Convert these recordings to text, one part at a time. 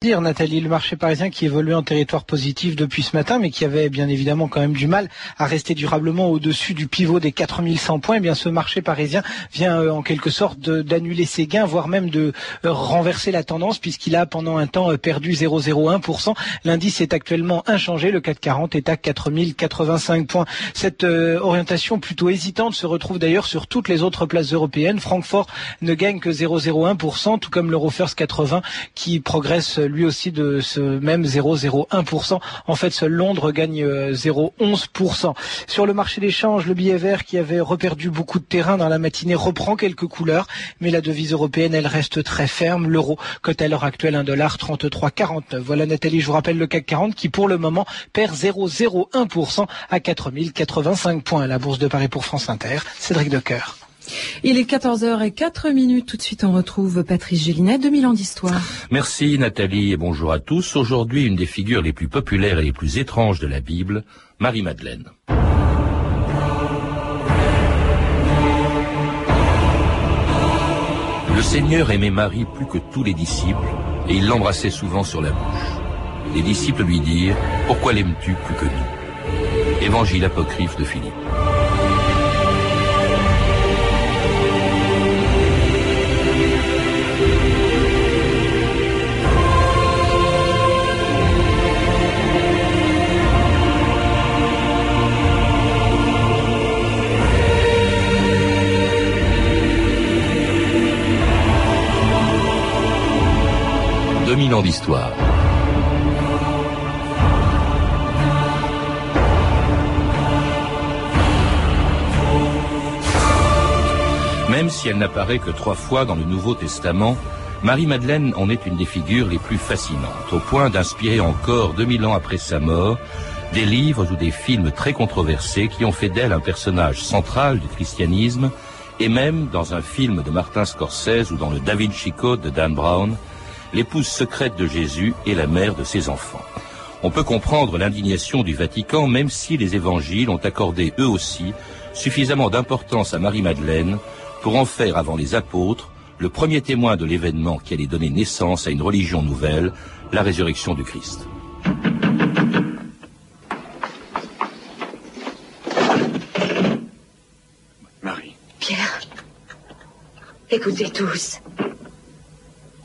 dire, Nathalie, le marché parisien qui évoluait en territoire positif depuis ce matin, mais qui avait bien évidemment quand même du mal à rester durablement au-dessus du pivot des 4100 points, eh bien ce marché parisien vient euh, en quelque sorte d'annuler ses gains, voire même de euh, renverser la tendance, puisqu'il a pendant un temps euh, perdu 0,01%. L'indice est actuellement inchangé, le 440 est à 4085 points. Cette orientation plutôt hésitante se retrouve d'ailleurs sur toutes les autres places européennes. Francfort ne gagne que 0,01%, tout comme l'Eurofirst 80 qui progresse lui aussi de ce même 0,01%. En fait, seul Londres gagne 0,11%. Euh, Sur le marché des changes, le billet vert qui avait reperdu beaucoup de terrain dans la matinée reprend quelques couleurs, mais la devise européenne, elle reste très ferme. L'euro cote à l'heure actuelle 1,3349. Voilà Nathalie, je vous rappelle le CAC 40 qui pour le moment perd 0,01% à 4085 points. La bourse de Paris pour France Inter. Cédric Decoeur. Il est 14h04 minutes. Tout de suite, on retrouve Patrice Gélinet, 2000 ans d'histoire. Merci Nathalie et bonjour à tous. Aujourd'hui, une des figures les plus populaires et les plus étranges de la Bible, Marie-Madeleine. Le Seigneur aimait Marie plus que tous les disciples et il l'embrassait souvent sur la bouche. Les disciples lui dirent, Pourquoi l'aimes-tu plus que nous? Évangile apocryphe de Philippe. Ans d'histoire. Même si elle n'apparaît que trois fois dans le Nouveau Testament, Marie-Madeleine en est une des figures les plus fascinantes, au point d'inspirer encore 2000 ans après sa mort des livres ou des films très controversés qui ont fait d'elle un personnage central du christianisme, et même dans un film de Martin Scorsese ou dans le Da Vinci Code de Dan Brown, l'épouse secrète de Jésus et la mère de ses enfants. On peut comprendre l'indignation du Vatican même si les évangiles ont accordé eux aussi suffisamment d'importance à Marie-Madeleine pour en faire avant les apôtres le premier témoin de l'événement qui allait donner naissance à une religion nouvelle, la résurrection du Christ. Marie. Pierre, écoutez tous.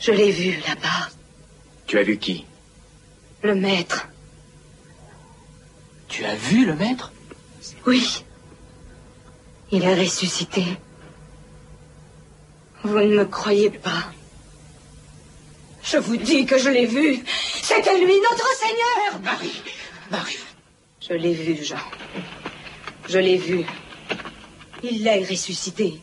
Je l'ai vu là-bas. Tu as vu qui? Le maître. Tu as vu le maître? Oui. Il est ressuscité. Vous ne me croyez pas. Je vous dis que je l'ai vu. C'était lui, notre Seigneur. Marie, Marie. Je l'ai vu, Jean. Je l'ai vu. Il est ressuscité.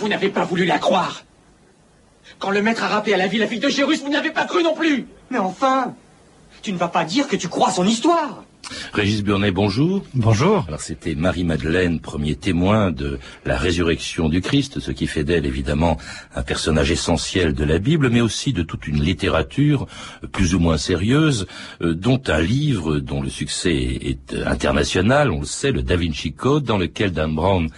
Vous n'avez pas voulu la croire. Quand le maître a rappelé à la vie la ville de Jérus, vous n'avez pas cru non plus. Mais enfin, tu ne vas pas dire que tu crois son histoire. Régis Burnet, bonjour. Bonjour. Alors c'était Marie-Madeleine, premier témoin de la résurrection du Christ, ce qui fait d'elle évidemment un personnage essentiel de la Bible, mais aussi de toute une littérature plus ou moins sérieuse, euh, dont un livre dont le succès est international, on le sait, le Da Vinci Code, dans lequel Dan Brown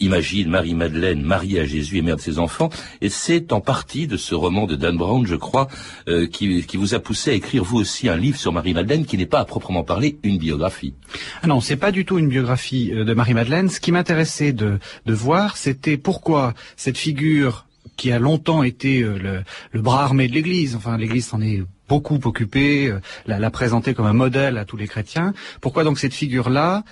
imagine Marie-Madeleine mariée à Jésus et mère de ses enfants. Et c'est en partie de ce roman de Dan Brown, je crois, euh, qui, vous a poussé à écrire vous aussi un livre sur Marie-Madeleine qui n'est pas à proprement parler une biographie. Ah non, c'est pas du tout une biographie euh, de Marie-Madeleine. Ce qui m'intéressait de, voir, c'était pourquoi cette figure qui a longtemps été euh, le, bras armé de l'Église, enfin l'Église s'en est beaucoup occupée, la, la présenter comme un modèle à tous les chrétiens. Pourquoi donc cette figure-là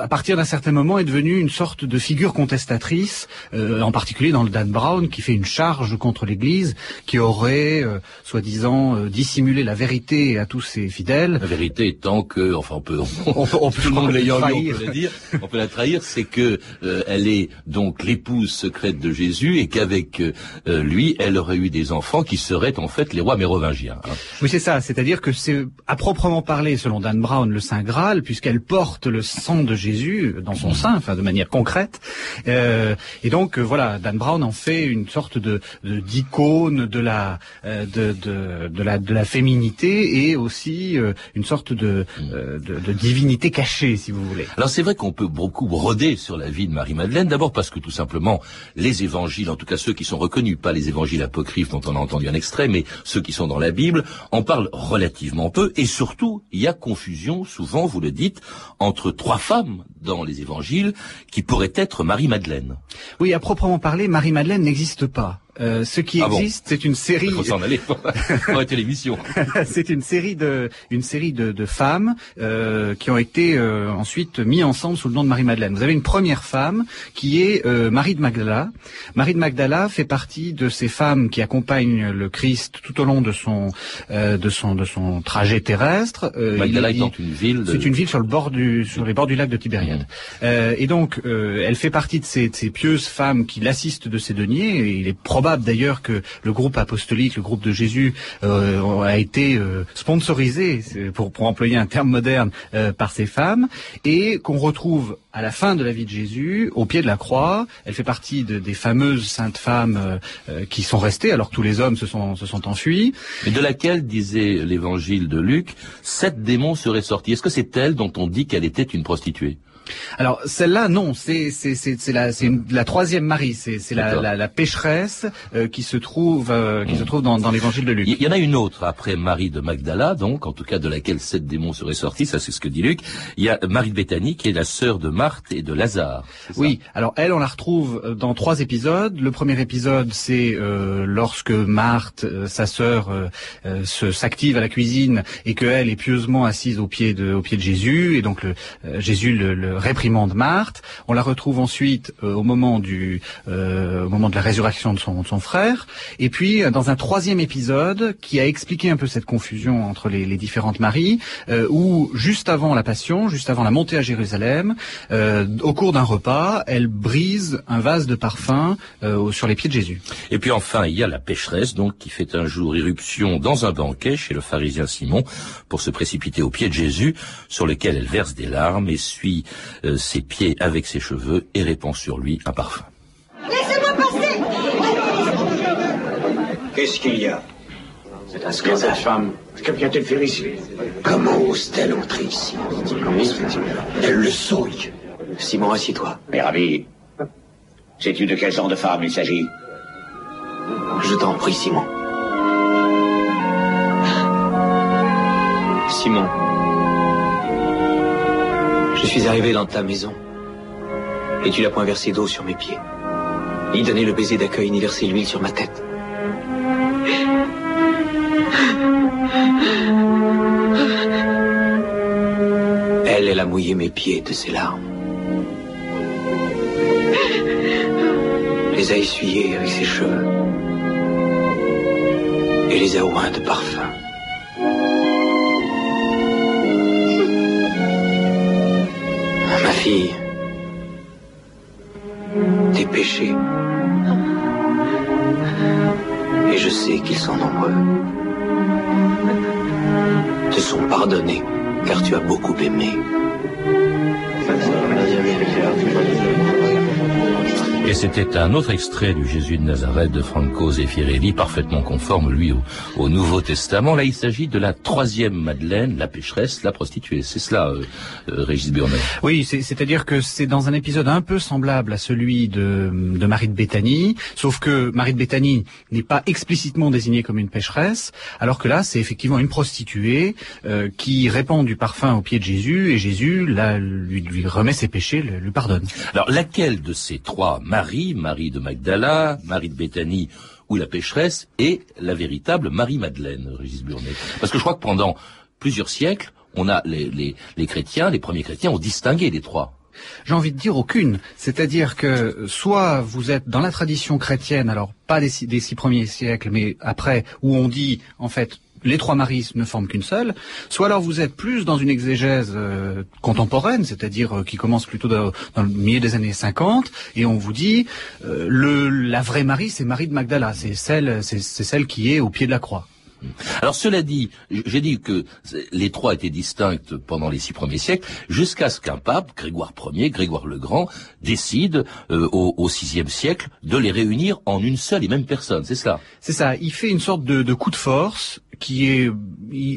à partir d'un certain moment, est devenue une sorte de figure contestatrice, euh, en particulier dans le Dan Brown, qui fait une charge contre l'Église, qui aurait, euh, soi-disant, euh, dissimulé la vérité à tous ses fidèles. La vérité étant que, enfin, on peut, on, peut, on peut, on la dire, on peut la trahir, c'est que elle est donc l'épouse secrète de Jésus et qu'avec lui, elle aurait eu des enfants qui seraient en fait les rois mérovingiens. Hein. Oui, c'est ça. C'est-à-dire que c'est à proprement parler, selon Dan Brown, le Saint Graal, puisqu'elle porte le sang de Jésus Jésus dans son sein, enfin de manière concrète. et donc voilà, Dan Brown en fait une sorte de d'icône de, la de, de, de, la de la féminité et aussi une sorte de, de, de divinité cachée, si vous voulez. Alors c'est vrai qu'on peut beaucoup broder sur la vie de Marie-Madeleine, d'abord parce que tout simplement les évangiles, en tout cas ceux qui sont reconnus, pas les évangiles apocryphes dont on a entendu un extrait, mais ceux qui sont dans la Bible, en parlent relativement peu, et surtout, il y a confusion, souvent, vous le dites, entre trois femmes dans les évangiles qui pourraient être Marie-Madeleine. Oui, à proprement parler, Marie-Madeleine n'existe pas. Euh, ce qui ah existe, c'est une série. Il faut s'en aller arrêter l'émission. c'est une série de, une série de, de femmes euh, qui ont été euh, ensuite mis ensemble sous le nom de Marie-Madeleine. Vous avez une première femme qui est euh, Marie de Magdala. Marie de Magdala fait partie de ces femmes qui accompagnent le Christ tout au long de son, euh, de son, de son trajet terrestre. Magdala étant une ville. C'est une ville sur le bord du, sur les bords du lac de Tibériade. Mmh. et donc, elle fait partie de ces, de ces pieuses femmes qui l'assistent de ses deniers. Et il est probable d'ailleurs que le groupe apostolique, le groupe de Jésus, euh, a été euh, sponsorisé, pour, employer un terme moderne, euh, par ces femmes, et qu'on retrouve à la fin de la vie de Jésus, au pied de la croix. Elle fait partie de, des fameuses saintes femmes qui sont restées, alors tous les hommes se sont, se sont enfuis. Mais de laquelle, disait l'évangile de Luc, sept démons seraient sortis. Est-ce que c'est elle dont on dit qu'elle était une prostituée? Alors celle-là, non, c'est c'est c'est la c'est la troisième Marie, c'est c'est la, la, la, pécheresse euh, qui se trouve euh, qui se trouve dans, dans l'évangile de Luc. Il y en a une autre après Marie de Magdala, donc en tout cas de laquelle sept démons seraient sortis, ça c'est ce que dit Luc. Il y a Marie de Béthanie qui est la sœur de Marthe et de Lazare. Oui, alors elle on la retrouve euh, dans trois épisodes. Le premier épisode c'est euh, lorsque Marthe, sa sœur, se s'active à la cuisine et que elle est pieusement assise au pied de au pied de Jésus et donc le, Jésus le, le réprimande Marthe. On la retrouve ensuite euh, au moment du euh, moment de la résurrection de son, frère. Et puis euh, dans un troisième épisode qui a expliqué un peu cette confusion entre les, différentes Maries, où juste avant la Passion, juste avant la montée à Jérusalem, au cours d'un repas, elle brise un vase de parfum sur les pieds de Jésus. Et puis enfin, il y a la pécheresse donc qui fait un jour irruption dans un banquet chez le pharisien Simon pour se précipiter aux pieds de Jésus, sur lequel elle verse des larmes et suit euh, ses pieds avec ses cheveux et répand sur lui un parfum. Laissez-moi passer Qu'est-ce qu'il y a? C'est un scandale. femme? Que vient-elle faire ici? Comment ose-t-elle entrer ici? Elle le souille. Simon, assieds-toi. Mais ravi. Sais-tu de quel genre de femme il s'agit? Je t'en prie, Simon. Simon. Je suis arrivé dans ta maison et tu n'as point versé d'eau sur mes pieds, ni donné le baiser d'accueil, ni versé l'huile sur ma tête. Elle, elle a mouillé mes pieds de ses larmes. Les a essuyés avec ses cheveux et les a oints de parfum. Fille, tes péchés, et je sais qu'ils sont nombreux, te sont pardonnés car tu as beaucoup aimé. C'était un autre extrait du Jésus de Nazareth de Franco Zeffirelli, parfaitement conforme, lui, au, Nouveau Testament. Là, il s'agit de la troisième Madeleine, la pécheresse, la prostituée. C'est cela, euh, euh, Régis Burnet. Oui, c'est-à-dire que c'est dans un épisode un peu semblable à celui de, de Marie de Béthanie, sauf que Marie de Béthanie n'est pas explicitement désignée comme une pécheresse, alors que là, c'est effectivement une prostituée euh, qui répand du parfum au pied de Jésus, et Jésus là, lui, lui remet ses péchés, lui pardonne. Alors, laquelle de ces trois Marie, Marie de Magdala, Marie de Béthanie ou la pécheresse, et la véritable Marie-Madeleine, Régis Burnet. Parce que je crois que pendant plusieurs siècles, on a les, les chrétiens, les premiers chrétiens ont distingué les trois. J'ai envie de dire aucune. C'est-à-dire que soit vous êtes dans la tradition chrétienne, alors pas des des six premiers siècles, mais après, où on dit en fait les trois maris ne forment qu'une seule, soit alors vous êtes plus dans une exégèse euh, contemporaine, c'est-à-dire euh, qui commence plutôt dans, le milieu des années 50, et on vous dit euh, le la vraie Marie, c'est Marie de Magdala, c'est celle, c'est celle qui est au pied de la croix. Alors cela dit, j'ai dit que les trois étaient distinctes pendant les six premiers siècles, jusqu'à ce qu'un pape, Grégoire Ier, Grégoire le Grand, décide euh, au, VIe siècle de les réunir en une seule et même personne. C'est ça. C'est ça. Il fait une sorte de, coup de force qui est,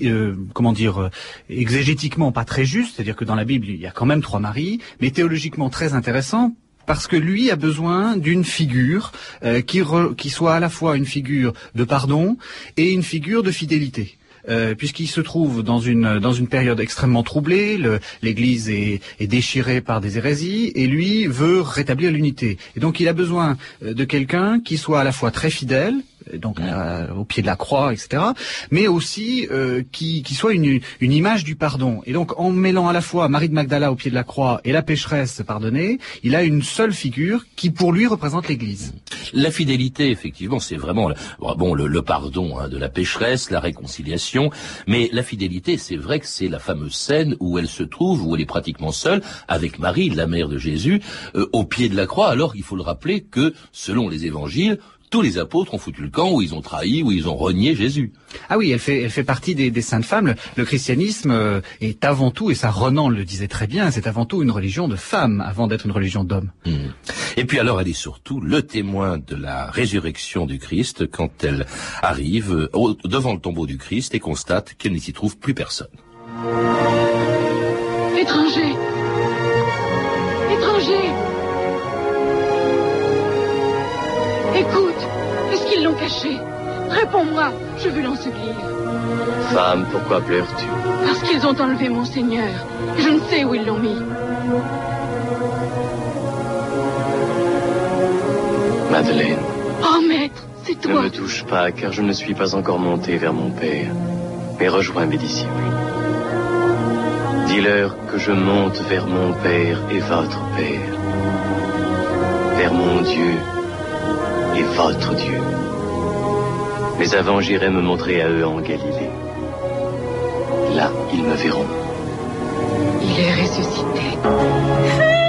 euh, comment dire, euh, exégétiquement pas très juste, c'est-à-dire que dans la Bible, il y a quand même trois maris, mais théologiquement très intéressant parce que lui a besoin d'une figure euh, qui, qui soit à la fois une figure de pardon et une figure de fidélité. Euh, puisqu'il se trouve dans une dans une période extrêmement troublée, l'Église est, est, déchirée par des hérésies, et lui veut rétablir l'unité. Et donc il a besoin euh, de quelqu'un qui soit à la fois très fidèle, donc au pied de la croix, etc. Mais aussi euh, qui, soit une, image du pardon. Et donc en mêlant à la fois Marie de Magdala au pied de la croix et la pécheresse pardonnée, il a une seule figure qui pour lui représente l'Église. La fidélité, effectivement, c'est vraiment bon le, le pardon hein, de la pécheresse, la réconciliation, mais la fidélité, c'est vrai que c'est la fameuse scène où elle se trouve, où elle est pratiquement seule avec Marie, la mère de Jésus, euh, au pied de la croix. Alors il faut le rappeler que selon les évangiles, tous les apôtres ont foutu le camp, où ils ont trahi, où ils ont renié Jésus. Ah oui, elle fait, elle fait partie des, des saintes femmes. Le, christianisme euh, est avant tout, et ça Renan le disait très bien, c'est avant tout une religion de femmes avant d'être une religion d'hommes. Hmm. Et puis alors elle est surtout le témoin de la résurrection du Christ quand elle arrive euh, devant le tombeau du Christ et constate qu'elle n'y s'y trouve plus personne. Étranger Réponds-moi, je veux l'ensevelir. Femme, pourquoi pleures-tu? Parce qu'ils ont enlevé mon Seigneur. Je ne sais où ils l'ont mis. Madeleine. Oh, maître, c'est toi. Ne me touche pas, car je ne suis pas encore monté vers mon Père. Mais rejoins mes disciples. Dis-leur que je monte vers mon Père et votre Père. Vers mon Dieu et votre Dieu. Mais avant, j'irai me montrer à eux en Galilée. Là, ils me verront. Il est ressuscité.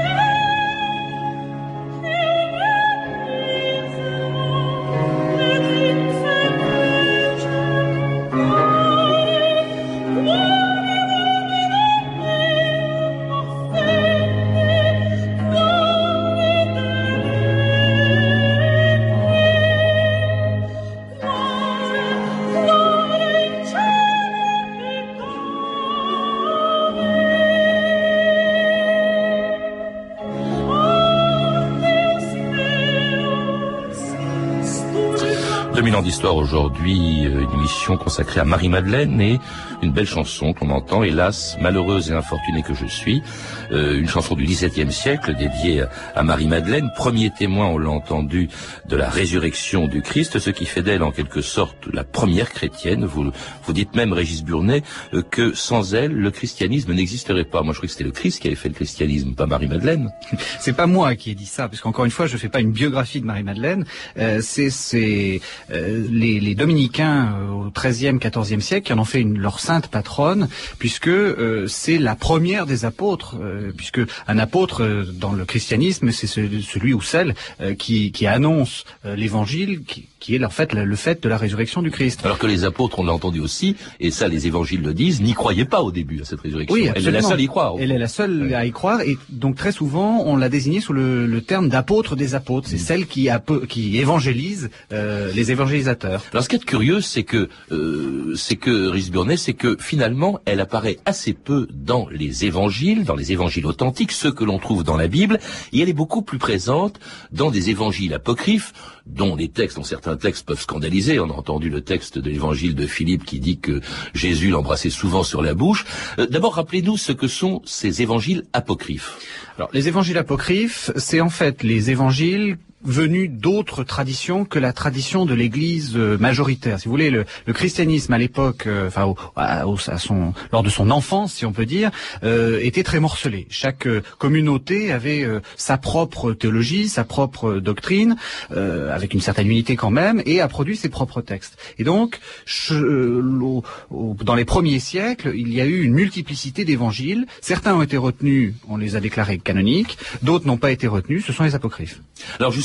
D'histoire aujourd'hui, euh, une émission consacrée à Marie-Madeleine et une belle chanson qu'on entend, hélas, malheureuse et infortunée que je suis, euh, une chanson du XVIIe siècle dédiée à Marie-Madeleine, premier témoin, on l'a entendu, de la résurrection du Christ, ce qui fait d'elle en quelque sorte la première chrétienne. Vous, vous dites même, Régis Burnet, euh, que sans elle, le christianisme n'existerait pas. Moi, je crois que c'était le Christ qui avait fait le christianisme, pas Marie-Madeleine. C'est pas moi qui ai dit ça, parce qu'encore une fois, je fais pas une biographie de Marie-Madeleine. Euh, c'est euh, les, les, dominicains euh, au XIIIe, XIVe siècle qui en ont fait une, leur sainte patronne, puisque euh, c'est la première des apôtres, puisque un apôtre dans le christianisme, c'est celui ou celle qui, qui annonce l'évangile, qui, qui est en fait le fait de la résurrection du Christ. Alors que les apôtres, on l'a entendu aussi, et ça les évangiles le disent, n'y croyaient pas au début à cette résurrection. Oui, Elle est la seule à y croire. Elle est la seule à y croire, et donc très souvent on l'a désignée sous le, le terme d'apôtre des apôtres. C'est mm. celle qui, qui évangélise euh, les Alors ce qui est curieux, c'est que euh, c'est que Risburnet, c'est que finalement elle apparaît assez peu dans les évangiles, dans les évangiles authentiques, ceux que l'on trouve dans la Bible, et elle est beaucoup plus présente dans des évangiles apocryphes dont les textes, dont certains textes peuvent scandaliser. On a entendu le texte de l'évangile de Philippe qui dit que Jésus l'embrassait souvent sur la bouche. Euh, d'abord, rappelez-nous ce que sont ces évangiles apocryphes. Alors, les évangiles apocryphes, c'est en fait les évangiles venu d'autres traditions que la tradition de l'Église euh, majoritaire. Si vous voulez, le, le christianisme à l'époque, euh, enfin à, son, lors de son enfance, si on peut dire, euh, était très morcelé. Chaque communauté avait sa propre théologie, sa propre doctrine, avec une certaine unité quand même, et a produit ses propres textes. Et donc, dans les premiers siècles, il y a eu une multiplicité d'évangiles. Certains ont été retenus, on les a déclarés canoniques, d'autres n'ont pas été retenus. Ce sont les apocryphes.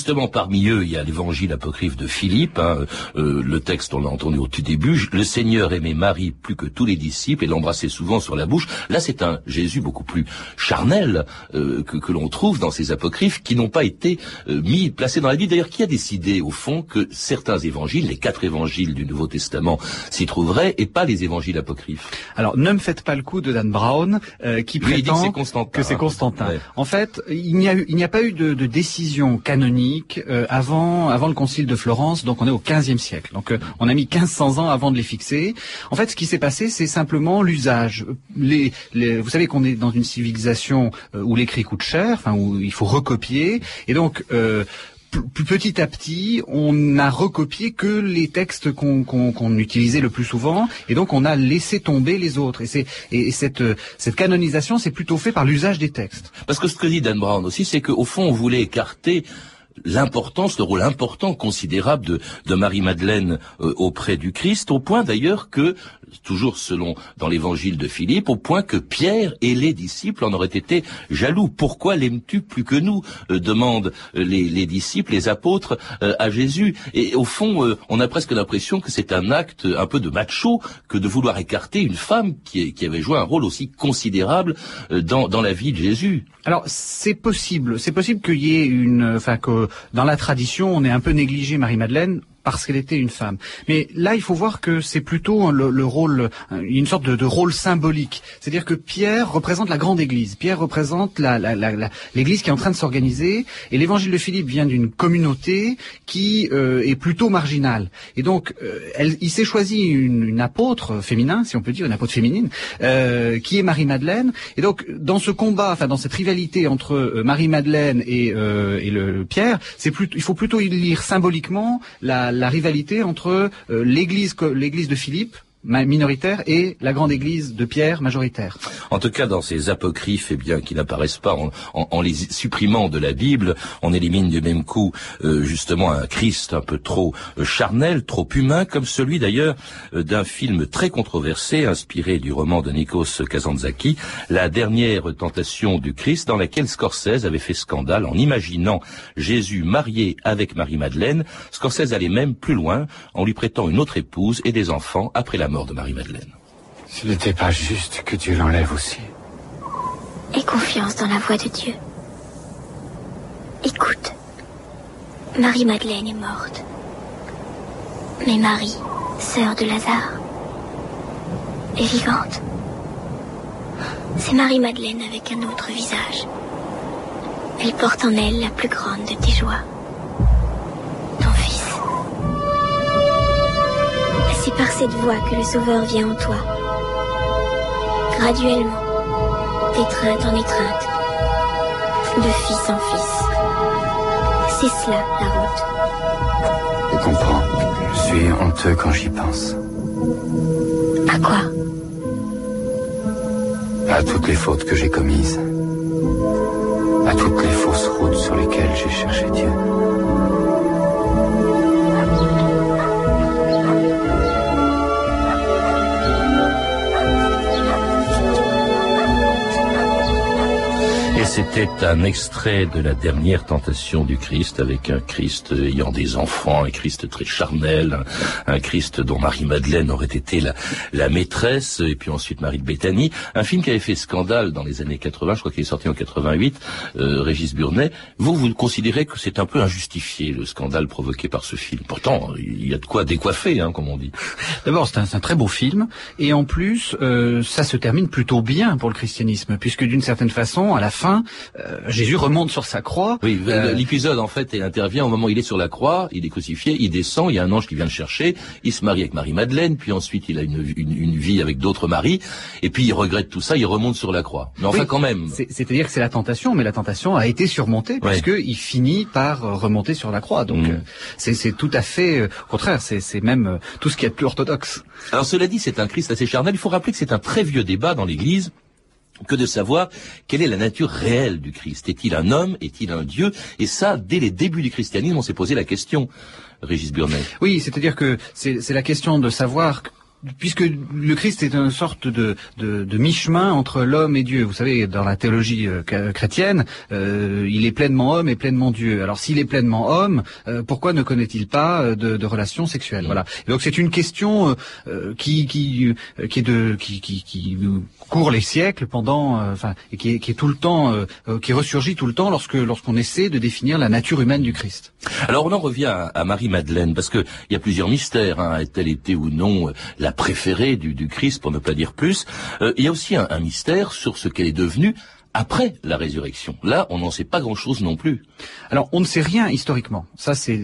Justement, parmi eux, il y a l'évangile apocryphe de Philippe. Hein, euh, le texte, on l'a entendu au tout début. Le Seigneur aimait Marie plus que tous les disciples et l'embrassait souvent sur la bouche. Là, c'est un Jésus beaucoup plus charnel euh, que, que l'on trouve dans ces apocryphes qui n'ont pas été euh, mis, placés dans la Bible. D'ailleurs, qui a décidé, au fond, que certains évangiles, les quatre évangiles du Nouveau Testament, s'y trouveraient et pas les évangiles apocryphes? Alors, ne me faites pas le coup de Dan Brown, euh, qui Lui, prétend que c'est Constantin. que c'est Constantin. Ouais. En fait, il n'y a, eu- il n'y a pas eu de, de décision canonique euh, avant, avant le concile de Florence, donc on est au XVe siècle. Donc euh, on a mis 1500 ans avant de les fixer. En fait, ce qui s'est passé, c'est simplement l'usage. Les, les- vous savez qu'on est dans une civilisation euh, où l'écrit coûte cher, enfin où il faut recopier, et donc euh, petit à petit, on a recopié que les textes qu'on qu'on- qu'on utilisait le plus souvent, et donc on a laissé tomber les autres. Et, c'est- et, et cette, euh, cette canonisation, c'est plutôt fait par l'usage des textes. Parce que ce que dit Dan Brown aussi, c'est qu'au fond, on voulait écarter l'importance, le rôle important, considérable de, de Marie-Madeleine euh, auprès du Christ, au point d'ailleurs que, toujours selon dans l'évangile de Philippe, au point que Pierre et les disciples en auraient été jaloux. Pourquoi l'aimes-tu plus que nous? Euh, demandent euh, les, les disciples, les apôtres euh, à Jésus. Et au fond, euh, on a presque l'impression que c'est un acte un peu de macho que de vouloir écarter une femme qui, qui avait joué un rôle aussi considérable euh, dans, dans la vie de Jésus. Alors c'est possible, c'est possible qu'il y ait une, enfin que dans la tradition on ait un peu négligé Marie-Madeleine parce qu'elle était une femme. Mais là, il faut voir que c'est plutôt le, le rôle, une sorte de, de rôle symbolique. C'est-à-dire que Pierre représente la grande Église. Pierre représente la- la- la- la- l'Église qui est en train de s'organiser. Et l'Évangile de Philippe vient d'une communauté qui euh, est plutôt marginale. Et donc, euh, elle- il s'est choisi une, une apôtre féminin, si on peut dire, une apôtre féminine, euh, qui est Marie-Madeleine. Et donc, dans ce combat, enfin dans cette rivalité entre euh, Marie-Madeleine et, euh, et le, Pierre, c'est il faut plutôt lire symboliquement la, la rivalité entre euh, l'Église, l'Église de Philippe minoritaire et la grande Église de Pierre majoritaire. En tout cas, dans ces apocryphes, eh bien, qui n'apparaissent pas en, en- en les supprimant de la Bible, on élimine du même coup euh, justement un Christ un peu trop euh, charnel, trop humain, comme celui d'ailleurs euh, d'un film très controversé, inspiré du roman de Nikos Kazantzakis, La dernière tentation du Christ, dans laquelle Scorsese avait fait scandale en imaginant Jésus marié avec Marie-Madeleine. Scorsese allait même plus loin en lui prêtant une autre épouse et des enfants après la mort de Marie-Madeleine. Ce n'était pas juste que Dieu l'enlève aussi. Aie confiance dans la voix de Dieu. Écoute. Marie-Madeleine est morte. Mais Marie, sœur de Lazare, est vivante. C'est Marie-Madeleine avec un autre visage. Elle porte en elle la plus grande de tes joies. C'est par cette voie que le Sauveur vient en toi. Graduellement, d'étreinte en étreinte, de fils en fils. C'est cela la route. Je comprends. Je suis honteux quand j'y pense. À quoi? À toutes les fautes que j'ai commises. À toutes les fausses routes sur lesquelles j'ai cherché Dieu. C'était un extrait de la dernière tentation du Christ, avec un Christ ayant des enfants, un Christ très charnel, un, Christ dont Marie-Madeleine aurait été la, maîtresse, et puis ensuite Marie de Béthanie. Un film qui avait fait scandale dans les années 80, je crois qu'il est sorti en 88, euh, Régis Burnet. Vous, vous considérez que c'est un peu injustifié, le scandale provoqué par ce film. Pourtant, il y a de quoi décoiffer, hein, comme on dit. D'abord, c'est un, un très beau film, et en plus, euh, ça se termine plutôt bien pour le christianisme, puisque d'une certaine façon, à la fin, euh, Jésus remonte sur sa croix. Oui, Euh, l'épisode en fait il intervient au moment où il est sur la croix, il est crucifié, il descend, il y a un ange qui vient le chercher, il se marie avec Marie-Madeleine, puis ensuite il a une, une, une vie avec d'autres maris, et puis il regrette tout ça, il remonte sur la croix. Mais enfin Oui, quand même. c'est- C'est-à-dire que c'est la tentation, mais la tentation a été surmontée puisqu'il finit par euh, remonter sur la croix. Donc Mm. c'est tout à fait, au contraire, c'est même tout ce qui est de plus orthodoxe. Alors cela dit, c'est un Christ assez charnel. Il faut rappeler que c'est un très vieux débat dans l'Église que de savoir quelle est la nature réelle du Christ. Est-il un homme? Est-il un Dieu? Et ça, dès les débuts du christianisme, on s'est posé la question, Régis Burnet. Oui, c'est-à-dire que c'est c'est la question de savoir puisque le Christ est une sorte de, de, de mi-chemin entre l'homme et Dieu. Vous savez, dans la théologie euh, chrétienne, euh, il est pleinement homme et pleinement Dieu. Alors s'il est pleinement homme, euh, pourquoi ne connaît-il pas de, de, relations sexuelles? Voilà. donc c'est une question qui qui qui est de qui, qui, qui court les siècles pendant, enfin, et qui est, qui est tout le temps, qui ressurgit tout le temps lorsque lorsqu'on essaie de définir la nature humaine du Christ. Alors on en revient à, Marie Madeleine parce que il y a plusieurs mystères. Hein. Est-elle été ou non la préférée du, du Christ, pour ne pas dire plus. Euh, il y a aussi un, un mystère sur ce qu'elle est devenue après la résurrection. Là, on n'en sait pas grand-chose non plus. Alors, on ne sait rien historiquement. Ça, c'est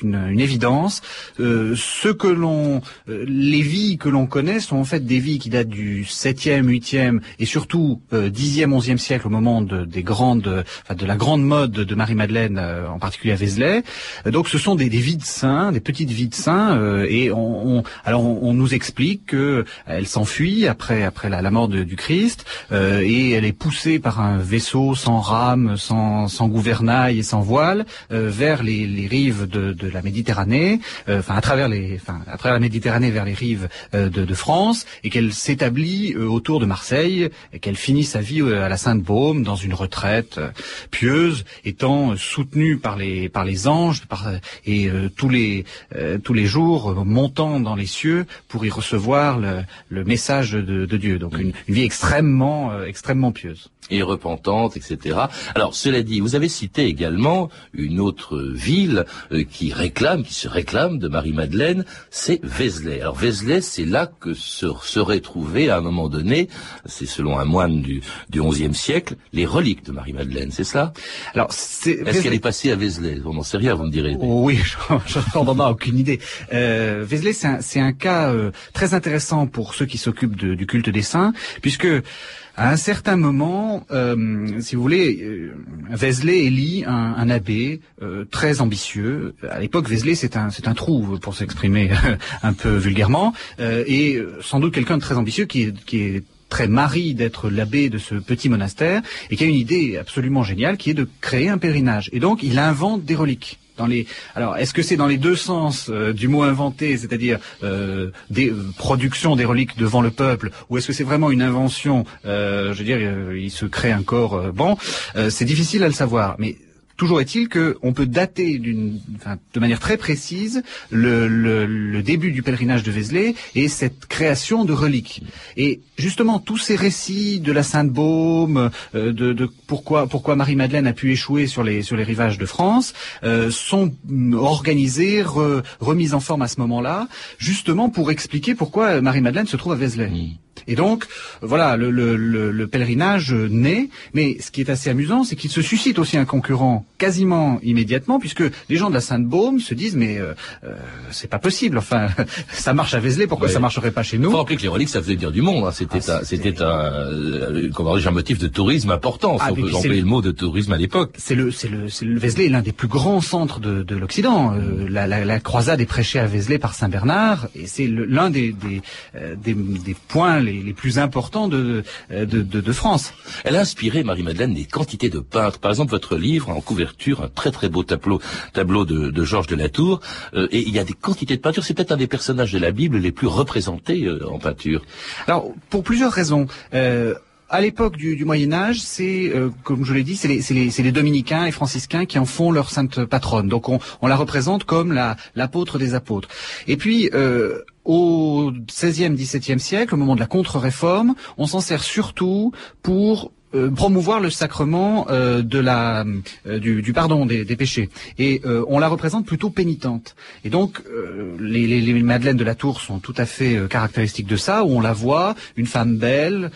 une, évidence. Euh, que l'on, euh, les vies que l'on connaît sont en fait des vies qui datent du 7e, 8e et surtout euh, 10e, 11e siècle au moment de, des grandes, de la grande mode de Marie-Madeleine, euh, en particulier à Vézelay. Euh, donc, ce sont des, vies de saints, des petites vies de saints. et on, alors, on, nous explique que elle s'enfuit après après la, mort du Christ et elle est poussée par un vaisseau sans rame, sans, sans gouvernail et sans voile euh, vers les, les rives de, de, la Méditerranée, euh, enfin à travers les, enfin à travers la Méditerranée vers les rives euh, de, de, France, et qu'elle s'établit autour de Marseille, et qu'elle finit sa vie à la Sainte-Baume dans une retraite pieuse, étant soutenue par les par les anges, par, et tous les tous les jours montant dans les cieux pour y recevoir le, le message de, de, Dieu. Donc une, une vie extrêmement extrêmement pieuse et repentante, etc. Alors, cela dit, vous avez cité également une autre ville euh, qui réclame, qui se réclame de Marie-Madeleine, c'est Vézelay. Alors, Vézelay, c'est là que se seraient trouvées, à un moment donné, c'est selon un moine du, du XIe siècle, les reliques de Marie-Madeleine, c'est ça? Alors, c'est... Est-ce qu'elle est passée à Vézelay? On n'en sait rien, vous me direz. oui, j'en ai aucune idée. Euh, Vézelay, c'est un, un, cas euh, très intéressant pour ceux qui s'occupent du culte des saints, puisque à un certain moment, euh, si vous voulez, euh, Vézelay élit un, un abbé euh, très ambitieux. À l'époque, Vézelay, c'est un, c'est un trou, pour s'exprimer un peu vulgairement, euh, et sans doute quelqu'un de très ambitieux qui est, qui est très mari d'être l'abbé de ce petit monastère et qui a une idée absolument géniale qui est de créer un pèlerinage. Et donc, il invente des reliques Alors, est-ce que c'est dans les deux sens euh, du mot inventé, c'est-à-dire euh, des euh, productions des reliques devant le peuple, ou est-ce que c'est vraiment une invention Je veux dire, il se crée un corps. bon, c'est difficile à le savoir, mais Toujours est-il qu'on peut dater de manière très précise le, début du pèlerinage de Vézelay et cette création de reliques. Et justement, tous ces récits de la Sainte-Baume, euh, de, pourquoi, Marie-Madeleine a pu échouer sur les, rivages de France, euh, sont organisés, remis en forme à ce moment-là, justement pour expliquer pourquoi Marie-Madeleine se trouve à Vézelay. Et donc, voilà, le, le, le, pèlerinage naît, mais ce qui est assez amusant, c'est qu'il se suscite aussi un concurrent quasiment immédiatement, puisque les gens de la Sainte-Baume se disent, mais euh, euh c'est pas possible, enfin, ça marche à Vézelay, pourquoi ça marcherait pas chez nous faut rappeler que les reliques, ça faisait dire du monde, hein. c'était ah, c'était un, euh, comment un motif de tourisme important, si ah, on peut employer le... mot de tourisme à l'époque. C'est le, c'est le, le Vézelay est l'un des plus grands centres de, de l'Occident. Euh, la, la, la, croisade est prêchée à Vézelay par Saint Bernard, et c'est l'un des, des, des, des points les les, plus importants de, de, de, France. Elle a inspiré, Marie-Madeleine, des quantités de peintres. Par exemple, votre livre, en couverture, un très très beau tableau, tableau de, de Georges de la Tour, euh, et il y a des quantités de peintures. C'est peut-être un des personnages de la Bible les plus représentés euh, en peinture. Alors, pour plusieurs raisons. Euh, à l'époque du, du, Moyen Âge, c'est, comme je l'ai dit, c'est les, les, les, dominicains et franciscains qui en font leur sainte patronne. Donc on, on la représente comme la, l'apôtre des apôtres. Et puis euh, au XVIe, XVIIe siècle, au moment de la contre-réforme, on s'en sert surtout pour euh, promouvoir le sacrement euh, de la euh, du, du, pardon des, des péchés. Et on la représente plutôt pénitente. Et donc les, les, les, madeleines de la tour sont tout à fait caractéristiques de ça où on la voit une femme belle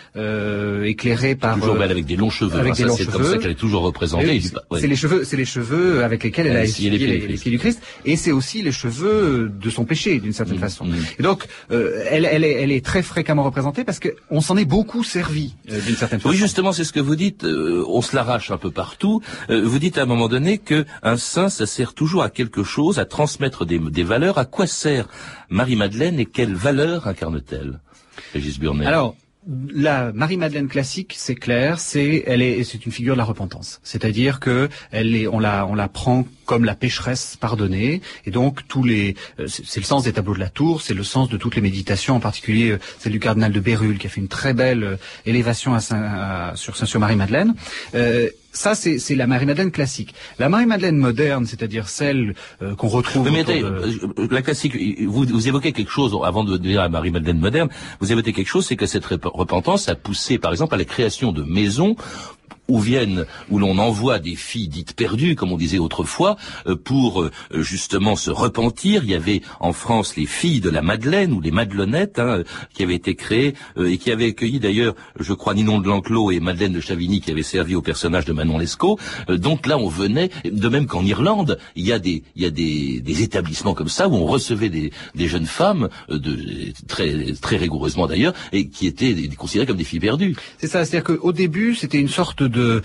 éclairée par toujours belle avec des longs cheveux avec hein, c'est comme ça qu'elle est toujours représentée c'est les cheveux c'est les cheveux avec lesquels elle, a essuyé les, pieds, du Christ. Et c'est aussi les cheveux de son péché d'une certaine mmh, façon. mmh. et donc elle, elle, est, elle est très fréquemment représentée parce qu'on s'en est beaucoup servi d'une certaine façon. oui justement ce que vous dites, euh, on se l'arrache un peu partout. Euh, vous dites à un moment donné que un saint, ça sert toujours à quelque chose, à transmettre des, valeurs. À quoi sert Marie-Madeleine et quelles valeurs incarne-t-elle Alors, la Marie-Madeleine classique, c'est clair, c'est elle est c'est une figure de la repentance. C'est-à-dire que elle est on la on la prend comme la pécheresse pardonnée et donc tous les euh, c'est le sens des tableaux de la tour, c'est le sens de toutes les méditations en particulier euh, celle du cardinal de Bérulle qui a fait une très belle euh, élévation à Saint, sur Saint-Sur-Marie-Madeleine. Ça, c'est la Marie-Madeleine classique. La Marie-Madeleine moderne, c'est-à-dire celle qu'on retrouve... Mais, la classique, vous, vous évoquez quelque chose, avant de dire la Marie-Madeleine moderne, vous évoquez quelque chose, c'est que cette repentance a poussé, par exemple, à la création de maisons où viennent, où l'on envoie des filles dites perdues, comme on disait autrefois, euh, pour euh, justement se repentir. Il y avait en France les filles de la Madeleine ou les Madelenettes, hein, qui avaient été créées euh, et qui avaient accueilli d'ailleurs, je crois, Ninon de L'Enclos et Madeleine de Chavigny, qui avaient servi au personnage de Manon Lescaut. donc là, on venait, de même qu'en Irlande, il y a des, il y a des, des établissements comme ça où on recevait des, des jeunes femmes, de, très, très rigoureusement d'ailleurs, et qui étaient considérées comme des filles perdues. C'est ça, c'est-à-dire qu'au début, c'était une sorte de,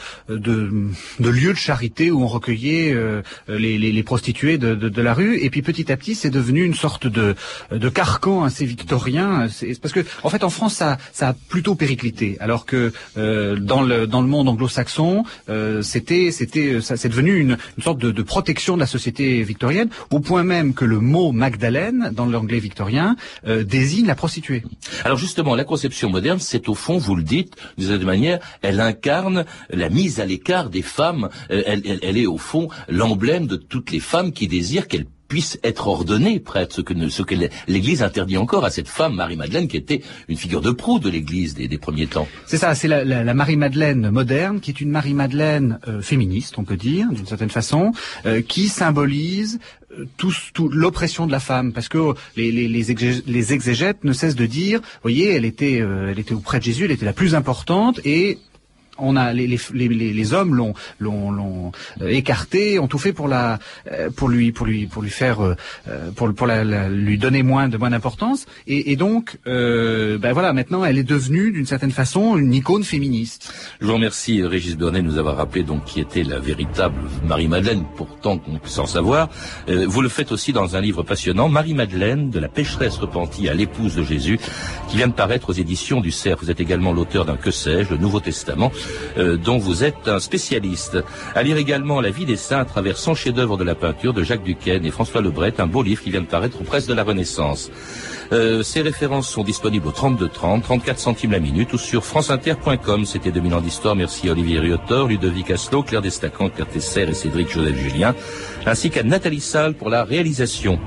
de lieux de charité où on recueillait euh, les, les, les, prostituées de, de, de, la rue. Et puis petit à petit, c'est devenu une sorte de, de carcan assez victorien. Parce que en fait, en France, ça, ça a plutôt périclité, alors que euh, dans le dans le monde anglo-saxon, euh, c'était c'était ça c'est devenu une, une sorte de, de, protection de la société victorienne, au point même que le mot Magdalène dans l'anglais victorien euh, désigne la prostituée. Alors justement, la conception moderne, c'est au fond, vous le dites, de cette manière, elle incarne la mise à l'écart des femmes. Euh, elle, est au fond l'emblème de toutes les femmes qui désirent qu'elles puissent être ordonnées prêtres, ce que, ce que l'Église interdit encore à cette femme, Marie-Madeleine, qui était une figure de proue de l'Église des, premiers temps. C'est ça, c'est la, Marie-Madeleine moderne, qui est une Marie-Madeleine euh, féministe, on peut dire, d'une certaine façon, euh, qui symbolise tout, l'oppression de la femme, parce que les, les, les, exégètes ne cessent de dire, voyez, elle était, elle était auprès de Jésus, elle était la plus importante, et on a les, hommes l'ont euh, écarté, ont tout fait euh, pour lui pour lui pour lui faire euh, pour lui donner moins de moins d'importance et, donc ben voilà maintenant elle est devenue d'une certaine façon une icône féministe. Je vous remercie Régis Burnet de nous avoir rappelé donc qui était la véritable Marie Madeleine pourtant en savoir. vous le faites aussi dans un livre passionnant Marie Madeleine de la pécheresse repentie à l'épouse de Jésus qui vient de paraître aux éditions du Cerf. Vous êtes également l'auteur d'un que sais-je le Nouveau Testament euh, dont vous êtes un spécialiste. À lire également La vie des saints à travers 100 chefs-d'œuvre de la peinture de Jacques Duquesne et François Lebret, un beau livre qui vient de paraître aux presses de la Renaissance. Euh, ces références sont disponibles au 32 30, 34 centimes la minute ou sur franceinter.com. C'était 2000 ans d'histoire. Merci à Olivier Riotor, Ludovic Aslo, Claire Destacant, Claire et Cédric Joseph Julien, ainsi qu'à Nathalie Salle pour la réalisation.